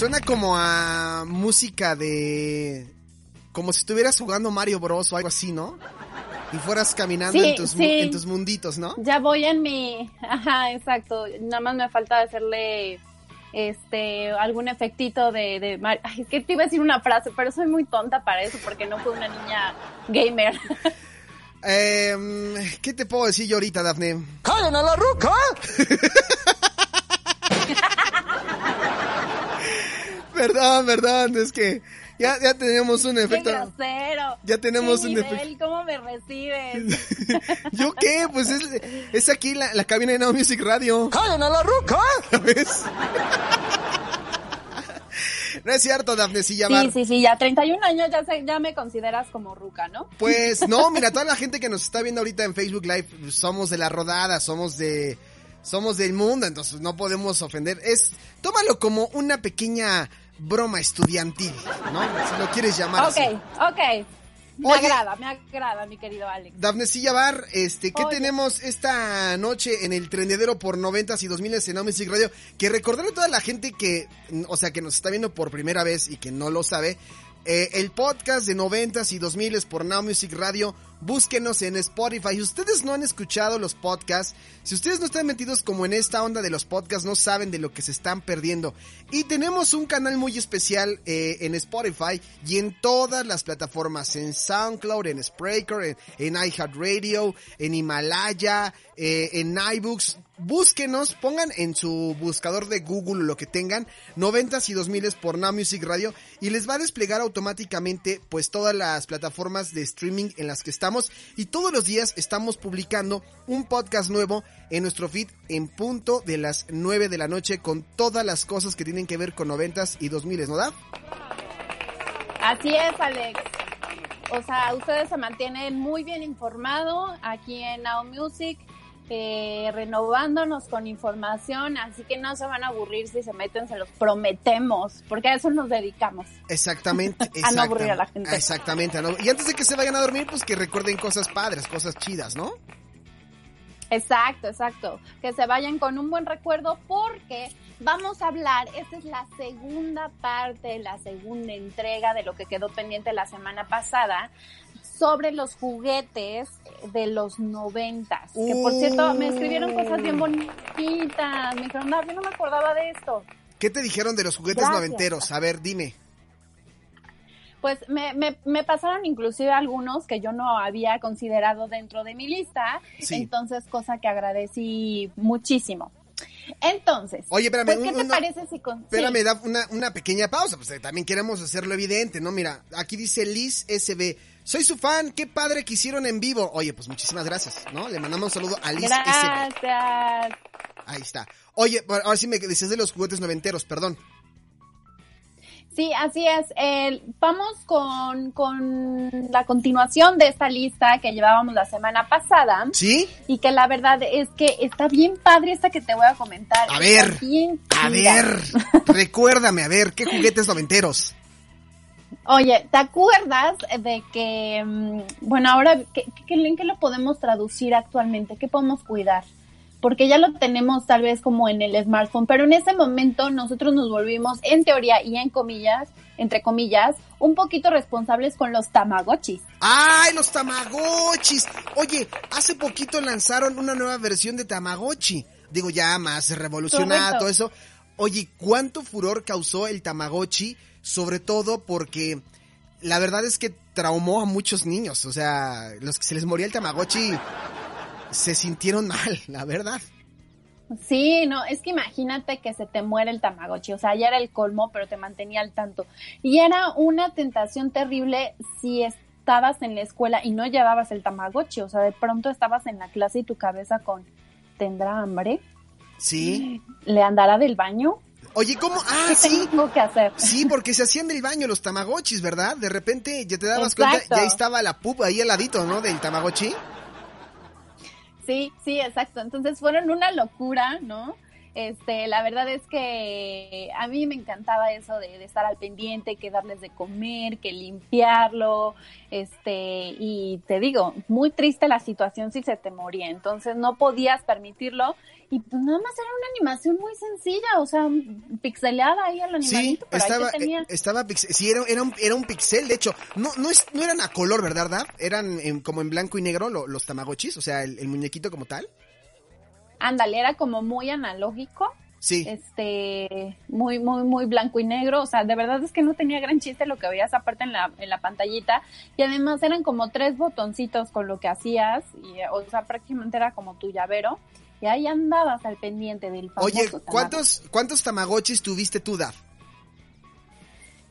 Suena como a música de... Como si estuvieras jugando Mario Bros o algo así, ¿no? Y fueras caminando Sí, en, tus, mu- sí. en tus munditos, ¿no? Ya voy en mi, ajá, exacto. Nada más me falta hacerle este algún efectito de, Ay, es que te iba a decir una frase, pero soy muy tonta para eso porque no fui una niña gamer. Em, ¿Qué te puedo decir yo ahorita, Dafne? ¡Callen a la ruca! Perdón, perdón, es que ya, ya tenemos un ¡Qué efecto. grosero! Ya tenemos ¿Qué un nivel? efecto. ¿Cómo me recibes? ¿Yo qué? Pues es, es aquí la, la cabina de Now Music Radio. ¡Callen a la ruca! ¿Ves? No es cierto, Dafne, va. Sí, sí, sí, ya 31 años ya, se- ya me consideras como ruca, ¿no? Pues no, mira, toda la gente que nos está viendo ahorita en Facebook Live, pues, somos de la rodada, somos de somos del mundo, entonces no podemos ofender. Es tómalo como una pequeña broma estudiantil, ¿no? Si lo quieres llamar Ok, así. ok. Me Oye. agrada, me agrada, mi querido Alex. Dafnecilla Bar, este, ¿qué Oye. tenemos esta noche en el trendedero por noventas y dos miles en Now Music Radio? Que recordarle a toda la gente que, o sea, que nos está viendo por primera vez y que no lo sabe, eh, el podcast de noventas y dos miles por Now Music Radio, búsquenos en Spotify. Si ustedes no han escuchado los podcasts, si ustedes no están metidos como en esta onda de los podcasts, no saben de lo que se están perdiendo. Y tenemos un canal muy especial eh, en Spotify y en todas las plataformas, en SoundCloud, en Spreaker, en, iHeartRadio, en Himalaya, eh, en iBooks. Búsquenos, pongan en su buscador de Google lo que tengan, 90 y 2000 por Now Music Radio y les va a desplegar automáticamente pues todas las plataformas de streaming en las que estamos y todos los días estamos publicando un podcast nuevo en nuestro feed en punto de las 9 de la noche con todas las cosas que tienen que ver con 90 y 2000, ¿no da? Así es, Alex. O sea, ustedes se mantienen muy bien informados aquí en Now Music, eh, renovándonos con información, así que no se van a aburrir si se meten, se los prometemos, porque a eso nos dedicamos. Exactamente. A no aburrir a la gente. Exactamente. no- Y antes de que se vayan a dormir, pues que recuerden cosas padres, cosas chidas, ¿no? Exacto, exacto. Que se vayan con un buen recuerdo porque vamos a hablar, esta es la segunda parte, la segunda entrega de lo que quedó pendiente la semana pasada sobre los juguetes de los noventas. Que por cierto, me escribieron cosas bien bonitas. Me dijeron, no, yo no me acordaba de esto. ¿Qué te dijeron de los juguetes Gracias. noventeros? A ver, dime. Pues me, me, me pasaron inclusive algunos que yo no había considerado dentro de mi lista, Sí. entonces cosa que agradecí muchísimo. Entonces, Oye, espérame, pues, ¿qué te una- parece si con... Espérame, sí. da una, una pequeña pausa, pues eh, también queremos hacerlo evidente, ¿no? Mira, aquí dice Liz SB. Soy su fan, qué padre que hicieron en vivo. Oye, pues muchísimas gracias, ¿no? Le mandamos un saludo a Liz. Gracias. Ahí está. Oye, ahora sí me decías de los juguetes noventeros, perdón. Sí, así es. Vamos con, con la continuación de esta lista que llevábamos la semana pasada. ¿Sí? Y que la verdad es que está bien padre esta que te voy a comentar. A ver, bien A ver, recuérdame, a ver, ¿qué juguetes noventeros? Oye, ¿te acuerdas de que, mm, bueno, ahora, ¿qué, qué, ¿en qué lo podemos traducir actualmente? ¿Qué podemos cuidar? Porque ya lo tenemos tal vez como en el smartphone, pero en ese momento nosotros nos volvimos, en teoría y en comillas, entre comillas, un poquito responsables con los tamagotchis. ¡Ay, los Tamagotchis! Oye, hace poquito lanzaron una nueva versión de Tamagotchi. Digo, ya más revolucionada, Correcto. todo eso. Oye, ¿cuánto furor causó el Tamagotchi? Sobre todo porque la verdad es que traumó a muchos niños. O sea, los que se les moría el Tamagotchi se sintieron mal, la verdad. Sí, no, es que imagínate que se te muere el tamagotchi, o sea, ya era el colmo, pero te mantenía al tanto. Y era una tentación terrible si estabas en la escuela y no llevabas el tamagotchi, o sea, de pronto estabas en la clase y tu cabeza con, ¿tendrá hambre? Sí. ¿Le andará del baño? Oye, ¿cómo? Ah, ¿Qué sí. tengo que hacer? Sí, porque se hacían del baño los tamagotchis, ¿verdad? De repente ya te dabas cuenta, Exacto. ya estaba la pupa ahí al ladito, ¿no? Del tamagotchi. Sí, sí, exacto. Entonces fueron una locura, ¿no? Este, la verdad es que a mí me encantaba eso de, de estar al pendiente, que darles de comer, que limpiarlo, este, y te digo, muy triste la situación si se te moría, entonces no podías permitirlo y pues nada más era una animación muy sencilla, o sea, pixeleada ahí al Sí, animalito, pero estaba, ahí tenía. eh, estaba pixel, sí, era, era, un, era un pixel, de hecho, no, no, es, no eran a color, ¿verdad? Eran en- como en blanco y negro lo- los tamagotchis, o sea, el, el muñequito como tal. Ándale, era como muy analógico. Sí. este muy muy muy blanco y negro o sea de verdad es que no tenía gran chiste lo que veías aparte en la en la pantallita y además eran como tres botoncitos con lo que hacías y o sea prácticamente era como tu llavero y ahí andabas al pendiente del famoso Oye, Tamagotchi. ¿cuántos, ¿cuántos tamagotchis tuviste tú, Daf?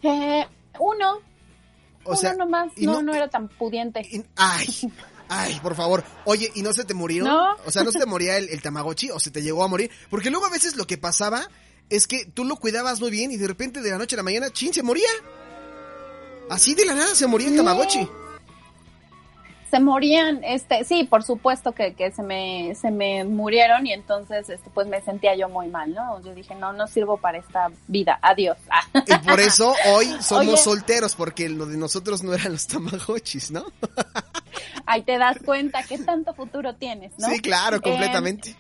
Eh, uno O uno sea, nomás no, no- no era tan pudiente y- ay, ay, por favor. Oye, ¿y no se te murió? No. O sea, ¿no se te moría el, el tamagotchi o se te llegó a morir? Porque luego a veces lo que pasaba es que tú lo cuidabas muy bien y de repente de la noche a la mañana, chin, se moría. Así de la nada se moría el Sí. tamagotchi. se morían, este, sí, por supuesto que, que se me, se me murieron y entonces, este, pues me sentía yo muy mal, ¿no? Yo dije, no, no sirvo para esta vida, adiós. Ah. Y por eso hoy somos Oye. solteros, porque lo de nosotros no eran los tamagotchis, ¿no? Ahí te das cuenta qué tanto futuro tienes, ¿no? Sí, claro, Eh, completamente.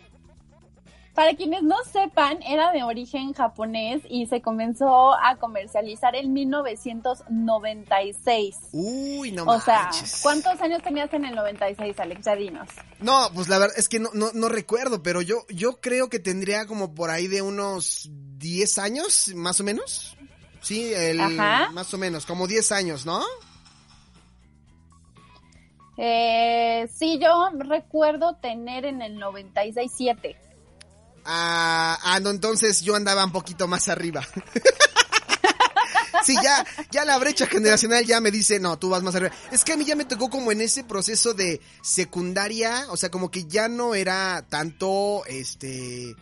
para quienes no sepan, era de origen japonés y se comenzó a comercializar en 1996. Uy, no o sea, manches. ¿cuántos años tenías en el 96, Alex? Ya dinos. No, pues la verdad es que no, no, no recuerdo, pero yo, yo creo que tendría como por ahí de unos 10 años, más o menos. Sí, el, Ajá. más o menos, como 10 años, ¿no? Eh, sí, yo recuerdo tener en el 96 7. Ah, ah, no, entonces yo andaba un poquito más arriba. Sí, ya, ya la brecha generacional ya me dice, no, tú vas más arriba. Es que a mí ya me tocó como en ese proceso de secundaria, o sea, como que ya no era tanto, este,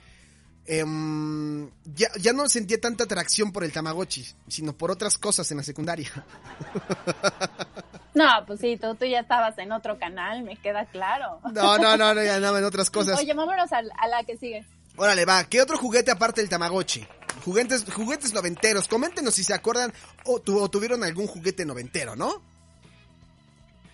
em, ya, ya no sentía tanta atracción por el Tamagotchi, sino por otras cosas en la secundaria. No, pues sí, tú, tú ya estabas en otro canal, me queda claro. No, no, no, no ya andaba en otras cosas. Oye, vámonos a, a la que sigue. Órale, va. ¿Qué otro juguete aparte del Tamagotchi? Juguetes, juguetes noventeros. Coméntenos si se acuerdan o, tu- o tuvieron algún juguete noventero, ¿no?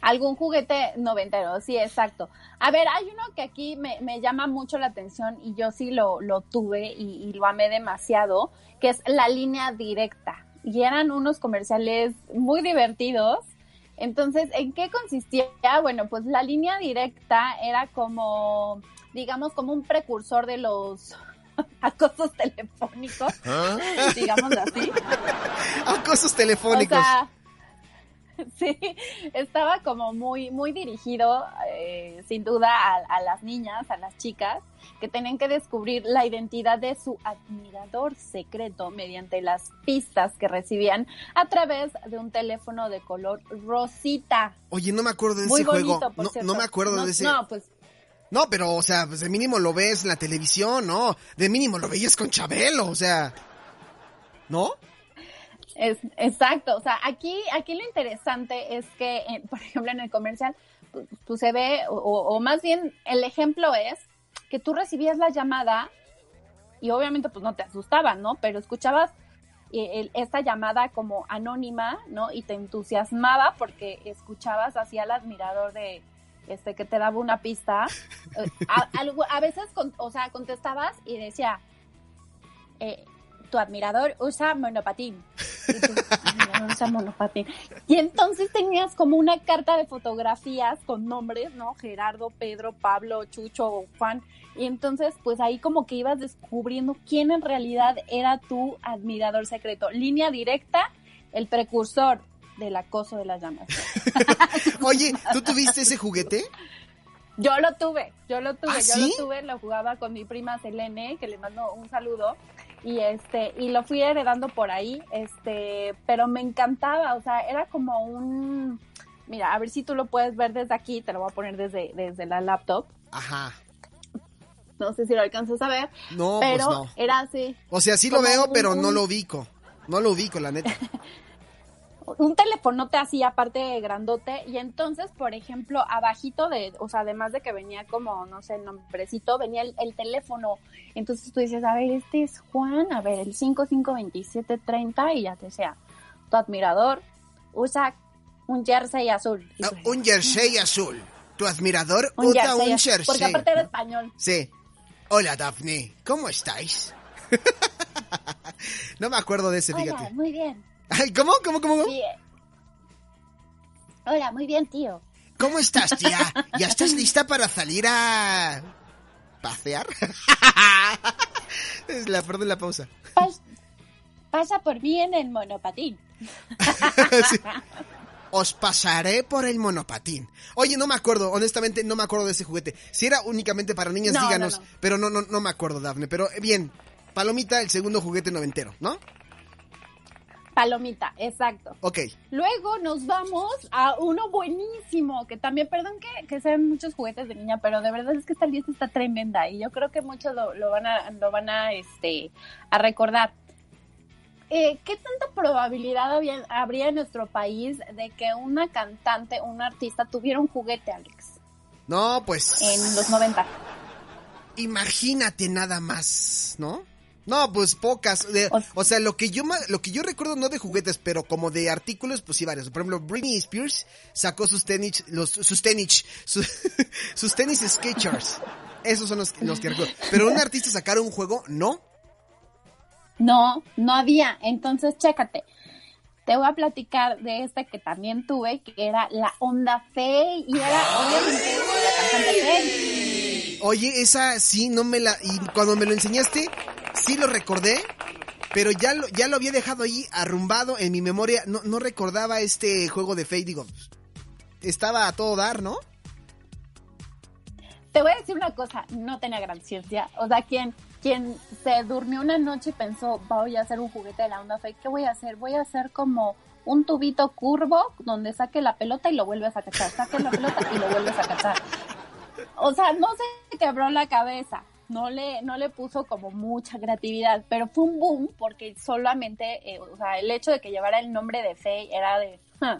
Algún juguete noventero, sí, exacto. A ver, hay uno que aquí me, me llama mucho la atención y yo sí lo, lo tuve y, y lo amé demasiado, que es la línea directa. Y eran unos comerciales muy divertidos. Entonces, ¿en qué consistía? Bueno, pues la línea directa era como, digamos, como un precursor de los acosos telefónicos, digamos así. Acosos telefónicos. O sea, sí, estaba como muy, muy dirigido, eh, sin duda, a, a las niñas, a las chicas, que tenían que descubrir la identidad de su admirador secreto mediante las pistas que recibían a través de un teléfono de color rosita. Oye, no me acuerdo de Muy ese bonito, juego. por No, cierto. no me acuerdo No, de ese. No, pues No, pero, o sea, pues de mínimo lo ves en la televisión, ¿no? De mínimo lo veías con Chabelo, o sea. ¿No? Es, exacto, o sea, aquí, aquí lo interesante es que, eh, por ejemplo, en el comercial, pues, se ve, o, o más bien el ejemplo es que tú recibías la llamada y obviamente pues no te asustaban, ¿no? Pero escuchabas eh, el- esta llamada como anónima, ¿no? Y te entusiasmaba porque escuchabas así al admirador de, este, que te daba una pista. Eh, A, a veces, con- o sea, contestabas y decía, eh, tu admirador usa monopatín. Y tú, "Admirador usa monopatín. Y entonces tenías como una carta de fotografías con nombres, ¿no? Gerardo, Pedro, Pablo, Chucho, Juan. Y entonces, pues ahí como que ibas descubriendo quién en realidad era tu admirador secreto. Línea directa, el precursor del acoso de las llamas. Oye, ¿tú tuviste ese juguete? Yo lo tuve, yo lo tuve, ¿Ah, yo sí? lo tuve, lo jugaba con mi prima Selene, que le mando un saludo, y este, y lo fui heredando por ahí, este, pero me encantaba, o sea, era como un, mira, a ver si tú lo puedes ver desde aquí, te lo voy a poner desde, desde la laptop, Ajá. no sé si lo alcanzas a ver, No, pues pero no. era así. O sea, sí lo veo, un- pero no lo ubico. No lo ubico, la neta. un telefonote así aparte grandote y entonces por ejemplo abajito de o sea además de que venía como no sé el nombrecito venía el, el teléfono entonces tú dices a ver este es Juan a ver el 552730 y ya te sea tu admirador usa un jersey azul Ah, un jersey azul. Tu admirador un usa jersey un jersey. porque aparte era español Sí. Hola, Daphne. ¿Cómo estáis? no me acuerdo de ese, hola fíjate. muy bien ¿Cómo? ¿Cómo? ¿Cómo? ¿Cómo? hola muy bien tío ¿Cómo estás, tía? ¿Ya estás lista para salir a... pasear? es la de la pausa. Pas- pasa por mí en el monopatín Sí. Os pasaré por el monopatín. Oye, no me acuerdo, honestamente no me acuerdo de ese juguete. Si era únicamente para niñas, No, no, díganos. no. Pero no, no, no me acuerdo, Dafne. Pero eh, bien, Palomita, el segundo juguete noventero, ¿no? Palomita exacto Ok. Luego nos vamos a uno buenísimo, que también, perdón que, que sean muchos juguetes de niña, pero de verdad es que esta lista está tremenda y yo creo que muchos lo, lo van a, lo van a, este, a recordar. Eh, ¿Qué tanta probabilidad había- habría en nuestro país de que una cantante, un artista tuviera un juguete, Alex, No, pues... en los 90? Imagínate nada más, ¿no? No, pues pocas. De- O- o sea, lo que yo lo que yo recuerdo no de juguetes, pero como de artículos, pues sí varios. Por ejemplo, Britney Spears sacó sus tenis, los, sus tenis, sus, sus tenis Skechers. Esos son los, los que recuerdo. Pero un artista sacar un juego, no. No, no había. Entonces, chécate. Te voy a platicar de esta que también tuve, que era la Onda Fey, y era obviamente la cantante Fey. Oye, esa sí no me la y cuando me lo enseñaste sí lo recordé, pero ya lo ya lo había dejado ahí arrumbado en mi memoria. No no recordaba este juego de Fate, digo. Estaba a todo dar, ¿no? Te voy a decir una cosa, no tenía gran ciencia. O sea, quien, quien se durmió una noche y pensó, voy a hacer un juguete de la onda fake, ¿qué voy a hacer? Voy a hacer como un tubito curvo donde saque la pelota y lo vuelves a cachar, saque la pelota y lo vuelves a cachar. O sea, no se quebró la cabeza, no le, no le puso como mucha creatividad, pero fue un boom porque solamente, eh, o sea, el hecho de que llevara el nombre de Faye era de, "Huh,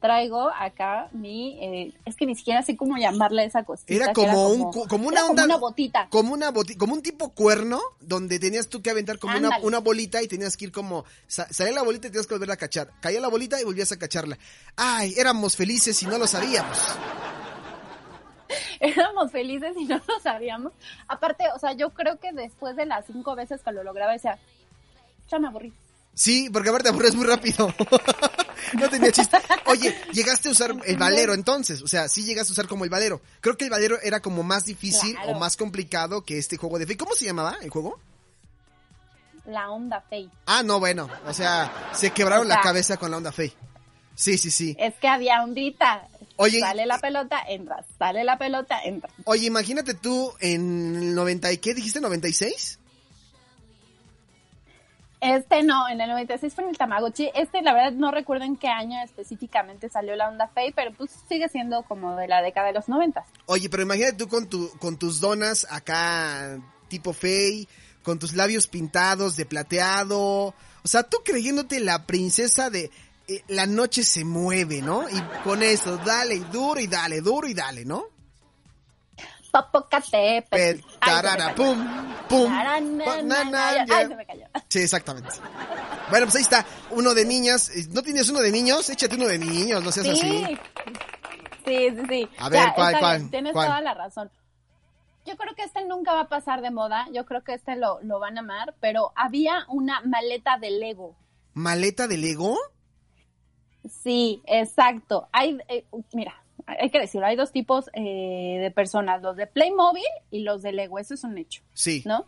traigo acá mi, eh, es que ni siquiera sé cómo llamarle esa cosita. Era que como un como una era onda- una botita. Como una boti- como un tipo cuerno donde tenías tú que aventar como una, una bolita y tenías que ir como sa- salía la bolita y tenías que volver a cachar. Caía la bolita y volvías a cacharla. Ay, éramos felices y no lo sabíamos. éramos felices y no lo sabíamos. Aparte, o sea, yo creo que después de las cinco veces que lo lograba, decía, ya me aburrí. Sí, porque aparte aburres muy rápido. no tenía chiste. Oye, llegaste a usar el valero entonces, o sea, sí llegaste a usar como el valero. Creo que el valero era como más difícil Claro. o más complicado que este juego de fe. ¿Cómo se llamaba el juego? La onda fey. Ah, no, bueno, o sea, se quebraron O la cabeza con la onda fe. Sí, sí, sí. Es que había ondita. Oye, Sale la pelota, entra. Sale la pelota, entra. Oye, imagínate tú en el 90 y qué dijiste, 96? Este no, en el 96 fue en el Tamagotchi. Este, la verdad, no recuerdo en qué año específicamente salió la onda fey, pero pues sigue siendo como de la década de los 90. Oye, pero imagínate tú con tu con tus donas acá tipo fey, con tus labios pintados de plateado, o sea, tú creyéndote la princesa de eh, la noche se mueve, ¿no? Y con eso, dale duro y dale, duro y dale, ¿no? Popocatépetl. Tarara, pum, pum, Ay, ya. se me cayó. Sí, exactamente. Bueno, pues ahí está, uno de niñas. ¿No tienes uno de niños? Échate uno de niños, no seas Sí. así. Sí, sí, sí. A ver, ¿cuál, está cuál, bien, Tienes cuál? toda la razón. Yo creo que este nunca va a pasar de moda. Yo creo que este lo, lo van a amar. Pero había una maleta de Lego. ¿Maleta de Lego? Sí, exacto. Hay, eh, mira, hay que decirlo, hay dos tipos eh, de personas, los de Playmobil y los de Lego, eso es un hecho, Sí. ¿no?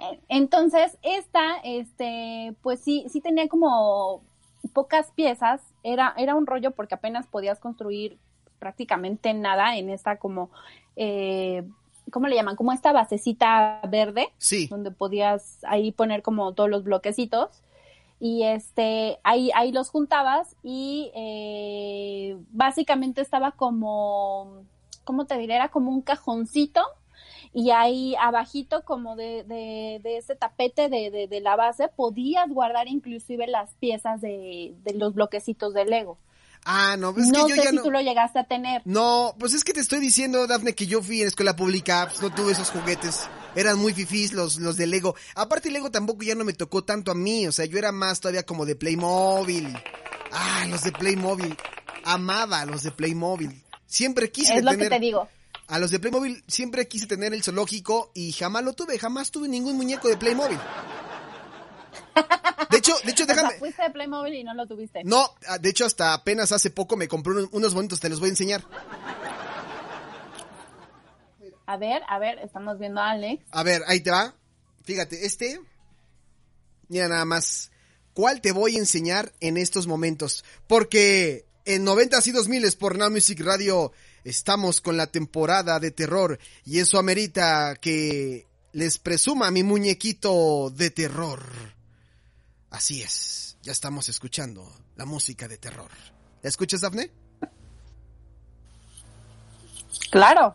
Eh, Entonces, esta, este, pues sí, sí tenía como pocas piezas, era, era un rollo porque apenas podías construir prácticamente nada en esta como, eh, ¿cómo le llaman? Como esta basecita verde Sí. donde podías ahí poner como todos los bloquecitos y este ahí ahí los juntabas y eh, básicamente estaba como cómo te diré era como un cajoncito y ahí abajito como de, de, de ese tapete de, de, de, la base podías guardar inclusive las piezas de, de los bloquecitos de Lego. Ah, no, pues es no que yo sé ya si no. tú lo llegaste a tener. No, pues es que te estoy diciendo, Dafne, que yo fui en escuela pública, pues no tuve esos juguetes. Eran muy fifís los, los de Lego. Aparte, Lego tampoco ya no me tocó tanto a mí. O sea, yo era más todavía como de Playmobil. Ah, los de Playmobil. Amaba los de Playmobil. Siempre quise Es lo tener. que te digo. A los de Playmobil siempre quise tener el zoológico y jamás lo tuve. Jamás tuve ningún muñeco de Playmobil. De hecho, de hecho, O sea, déjame. fuiste de Playmobil y no lo tuviste. No, ah, de hecho hasta apenas hace poco me compré unos, unos bonitos, te los voy a enseñar. A ver, a ver, estamos viendo a Alex. A ver, ahí te va. Fíjate, este. Mira nada más. ¿Cuál te voy a enseñar en estos momentos? Porque en 90 y 2000 por Now Music Radio estamos con la temporada de terror y eso amerita que les presuma mi muñequito de terror. Así es, ya estamos escuchando la música de terror. ¿La escuchas, Dafne? Claro.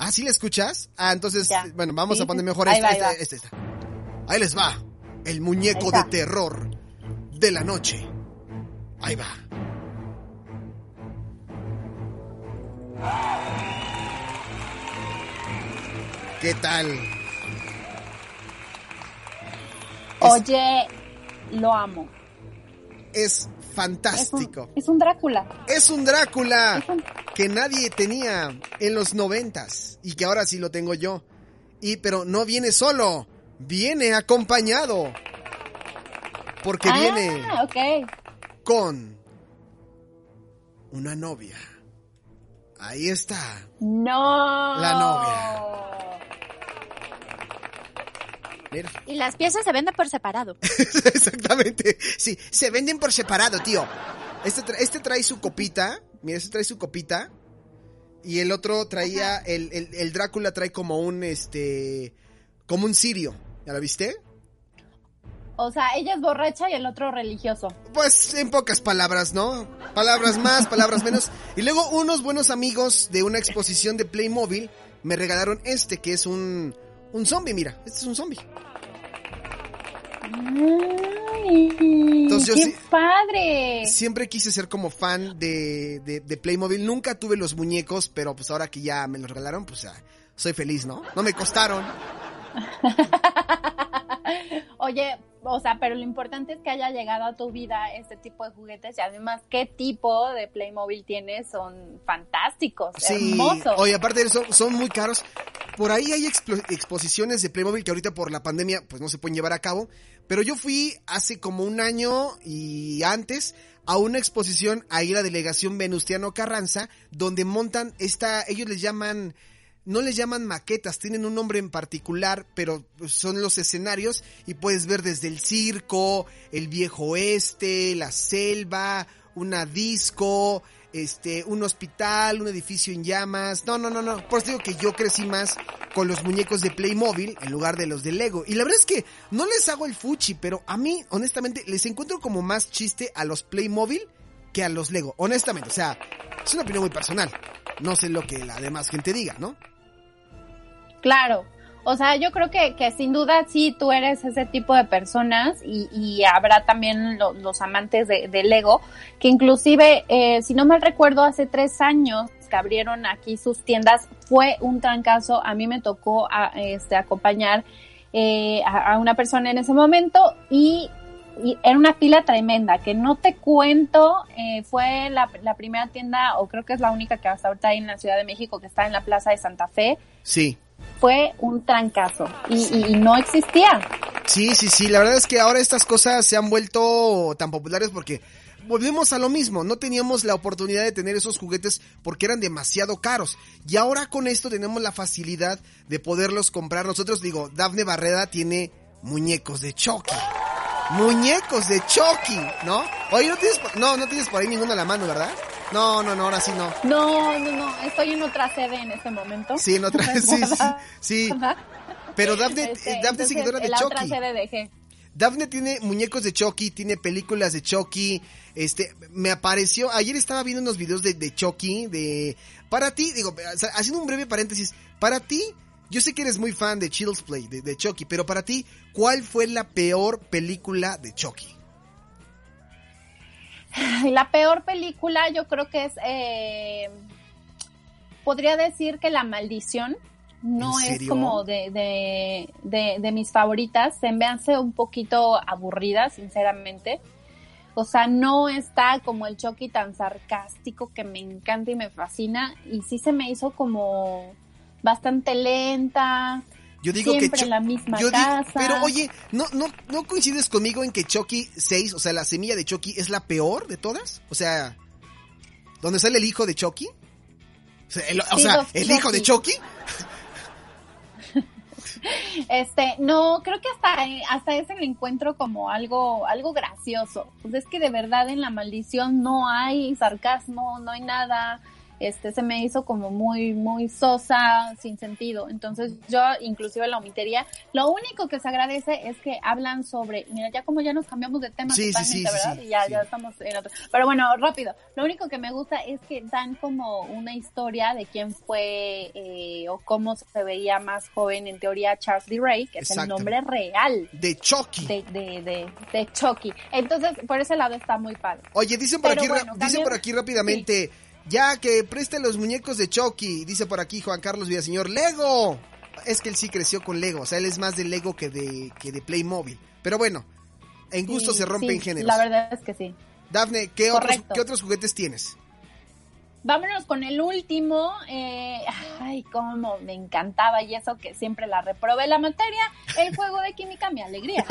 Ah, ¿sí la escuchas? Ah, entonces, Ya. bueno, vamos Sí, a poner mejor Ahí este, va, ahí les va. El muñeco de terror de la noche. Ahí va. ¿Qué tal? Oye, lo amo. Es Es un, fantástico. es un Drácula. Es un Drácula Es un- que nadie tenía en los noventas y que ahora sí lo tengo yo. Y pero no viene solo, viene acompañado. Porque ah, viene con una novia. Ahí está. No. La novia. Mira. Y las piezas se venden por separado. Exactamente. Sí, se venden por separado, tío. Este, tra- este trae su copita. Mira, este trae su copita. Y el otro traía, el, el, el Drácula trae como un, este, como un sirio. ¿Ya lo viste? O sea, ella es borracha y el otro religioso. Pues en pocas palabras, ¿no? Palabras más, palabras menos. Y luego unos buenos amigos de una exposición de Playmobil me regalaron este, que es un, un zombie, mira. Este es un zombie. Entonces ¡Qué padre! Siempre quise ser como fan de, de, de Playmobil. Nunca tuve los muñecos, pero pues ahora que ya me los regalaron, pues ya soy feliz, ¿no? No me costaron. Oye, o sea, pero lo importante es que haya llegado a tu vida este tipo de juguetes y además qué tipo de Playmobil tienes son fantásticos, Sí, hermosos. oye, aparte de eso, son muy caros. Por ahí hay exposiciones de Playmobil que ahorita por la pandemia pues no se pueden llevar a cabo. Pero yo fui hace como un año y antes a una exposición ahí la delegación Venustiano Carranza donde montan esta, ellos les llaman, no les llaman maquetas, tienen un nombre en particular, pero son los escenarios y puedes ver desde el circo, el viejo oeste, la selva, una disco, este, un hospital, un edificio en llamas. No, no, no, no. Por eso digo que yo crecí más con los muñecos de Playmobil en lugar de los de Lego. Y la verdad es que no les hago el fuchi, pero a mí, honestamente, les encuentro como más chiste a los Playmobil que a los Lego. Honestamente, o sea, es una opinión muy personal. No sé lo que la demás gente diga, ¿no? Claro. O sea, yo creo que, que sin duda sí tú eres ese tipo de personas y, y habrá también lo- los amantes de, de Lego, que inclusive, eh, si no mal recuerdo, hace tres años que abrieron aquí sus tiendas, fue un trancazo. A mí me tocó a- este, acompañar eh, a, a una persona en ese momento y, y era una fila tremenda, que no te cuento, eh, fue la, la primera tienda, o creo que es la única que hasta ahorita hay en la Ciudad de México, que está en la Plaza de Santa Fe Sí. Fue un trancazo y, y- no existía. Sí, sí, sí. La verdad es que ahora estas cosas se han vuelto tan populares porque volvemos a lo mismo. No teníamos la oportunidad de tener esos juguetes porque eran demasiado caros. Y ahora con esto tenemos la facilidad de poderlos comprar. Nosotros, digo, Dafne Barreda tiene muñecos de Chucky. Muñecos de Chucky, ¿no? Oye, no tienes, no, no tienes por ahí ninguno a la mano, ¿verdad? No, no, no, ahora sí no. No, no, no, estoy en otra sede en este momento. Sí, en otra, sí, sí, sí. Pero Dafne, Este, eh, Dafne entonces, seguidora de la otra Chucky. sede dejé. Daphne tiene muñecos de Chucky, tiene películas de Chucky. Este, me apareció, ayer estaba viendo unos videos de, de Chucky, de, para ti, digo, haciendo un breve paréntesis, para ti, yo sé que eres muy fan de Child's Play, de, de Chucky, pero para ti, ¿cuál fue la peor película de Chucky? La peor película yo creo que es, eh, podría decir que La Maldición no es como de, de, de, de, mis favoritas, se me hace un poquito aburrida, sinceramente. O sea, no está como el Chucky tan sarcástico que me encanta y me fascina. Y sí se me hizo como bastante lenta. Yo digo siempre que en la misma casa. pero oye, ¿no, no, ¿no coincides conmigo en que Chucky 6, o sea, la semilla de Chucky es la peor de todas? O sea, ¿dónde sale el hijo de Chucky? O sea, el, o sea, ¿el hijo de Chucky? Este, no, creo que hasta, hasta ese lo encuentro como algo, algo gracioso. Pues es que de verdad en la maldición no hay sarcasmo, no hay nada este se me hizo como muy muy sosa sin sentido. Entonces yo inclusive la omitería. Lo único que se agradece es que hablan sobre mira ya como ya nos cambiamos de tema sí, totalmente sí, sí, verdad y ya ya estamos en otro. Pero bueno rápido. Lo único que me gusta es que dan como una historia de quién fue eh, o cómo se veía más joven en teoría Charles D. Ray que es el nombre real de Chucky. de, de, de, de Chucky. Entonces por ese lado está muy padre. Oye dicen por pero aquí bueno, dicen por aquí rápidamente. Ya que preste los muñecos de Chucky, dice por aquí Juan Carlos Villaseñor. ¡Lego! Es que él sí creció con Lego, o sea, él es más de Lego que de, que de Playmobil. Pero bueno, en gusto sí, se rompen sí, géneros. La verdad es que sí. Dafne, ¿qué otros, ¿qué otros, juguetes tienes? Vámonos con el último. Eh, ay, cómo me encantaba y eso que siempre la reprobé la materia. El juego de química, mi alegría.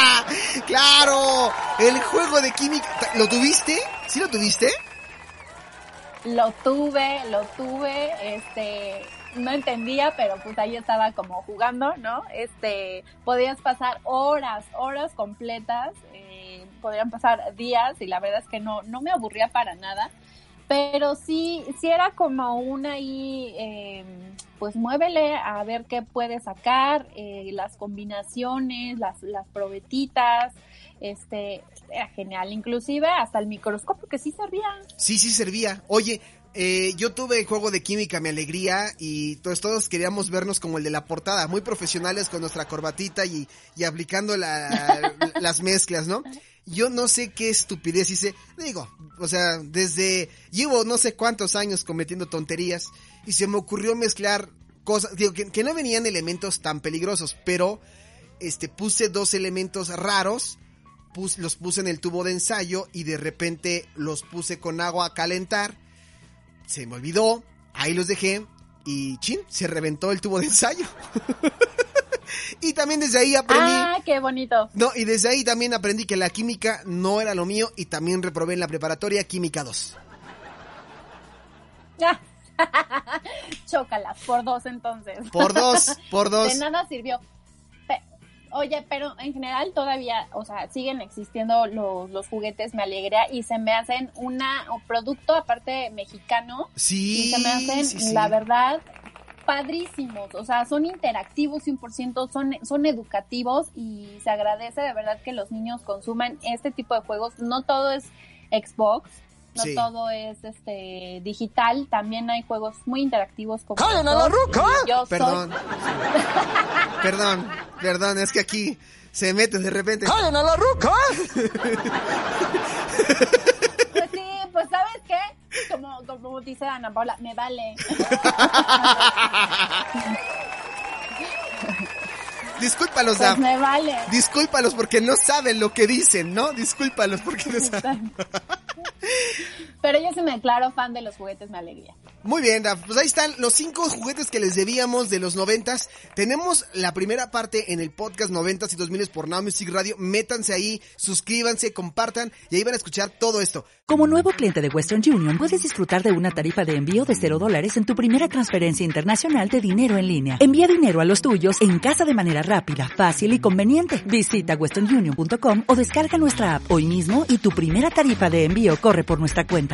¡Claro! El juego de química. ¿Lo tuviste? ¿Sí lo tuviste? Lo tuve, lo tuve, este, no entendía, pero pues ahí estaba como jugando, ¿no? Este, podías pasar horas, horas completas, eh, podrían pasar días y la verdad es que no, no me aburría para nada, pero sí, sí era como una ahí, eh, pues muévele a ver qué puede sacar, eh, las combinaciones, las, las probetitas, este, era genial, inclusive hasta el microscopio que sí servía. Sí, sí servía. Oye, eh, yo tuve el juego de química, mi alegría, y todos, todos queríamos vernos como el de la portada, muy profesionales con nuestra corbatita y, y aplicando la, las mezclas, ¿no? Yo no sé qué estupidez hice, digo, o sea, desde, llevo no sé cuántos años cometiendo tonterías, y se me ocurrió mezclar cosas, digo, que, que no venían elementos tan peligrosos, pero, este, puse dos elementos raros, Pus, los puse en el tubo de ensayo y de repente los puse con agua a calentar. Se me olvidó, ahí los dejé y chin, se reventó el tubo de ensayo. y también desde ahí aprendí. Ah, qué bonito. No, y desde ahí también aprendí que la química no era lo mío y también reprobé en la preparatoria química 2. Ah. Chócalas, por dos entonces. Por dos, por dos. De nada sirvió. Oye, pero en general todavía, o sea, siguen existiendo los, los juguetes Me Alegría y se me hacen una, un producto aparte mexicano. Sí. Y se me hacen, sí, sí. la verdad, padrísimos. O sea, son interactivos 100%, son, son educativos y se agradece de verdad que los niños consuman este tipo de juegos. No todo es Xbox. No Sí. todo es este digital, también hay juegos muy interactivos como ¡Callen a la ruca! Yo soy- Perdón. perdón, perdón, es que aquí se mete de repente. ¡Callen a la ruca! Pues sí, pues ¿sabes qué? Como, como dice Ana Paula, me vale. Discúlpalos, Pues me vale. Discúlpalos porque no saben lo que dicen, ¿no? Discúlpalos porque no saben. Pero yo sí me declaro fan de los juguetes Me Alegría. Muy bien, Daf. Pues ahí están los cinco juguetes que les debíamos de los noventas. Tenemos la primera parte en el podcast noventas y dos miles por Now Music Radio. Métanse ahí, suscríbanse, compartan y ahí van a escuchar todo esto. Como nuevo cliente de Western Union, puedes disfrutar de una tarifa de envío de cero dólares en tu primera transferencia internacional de dinero en línea. Envía dinero a los tuyos en casa de manera rápida, fácil y conveniente. Visita westernunion.com o descarga nuestra app hoy mismo y tu primera tarifa de envío corre por nuestra cuenta.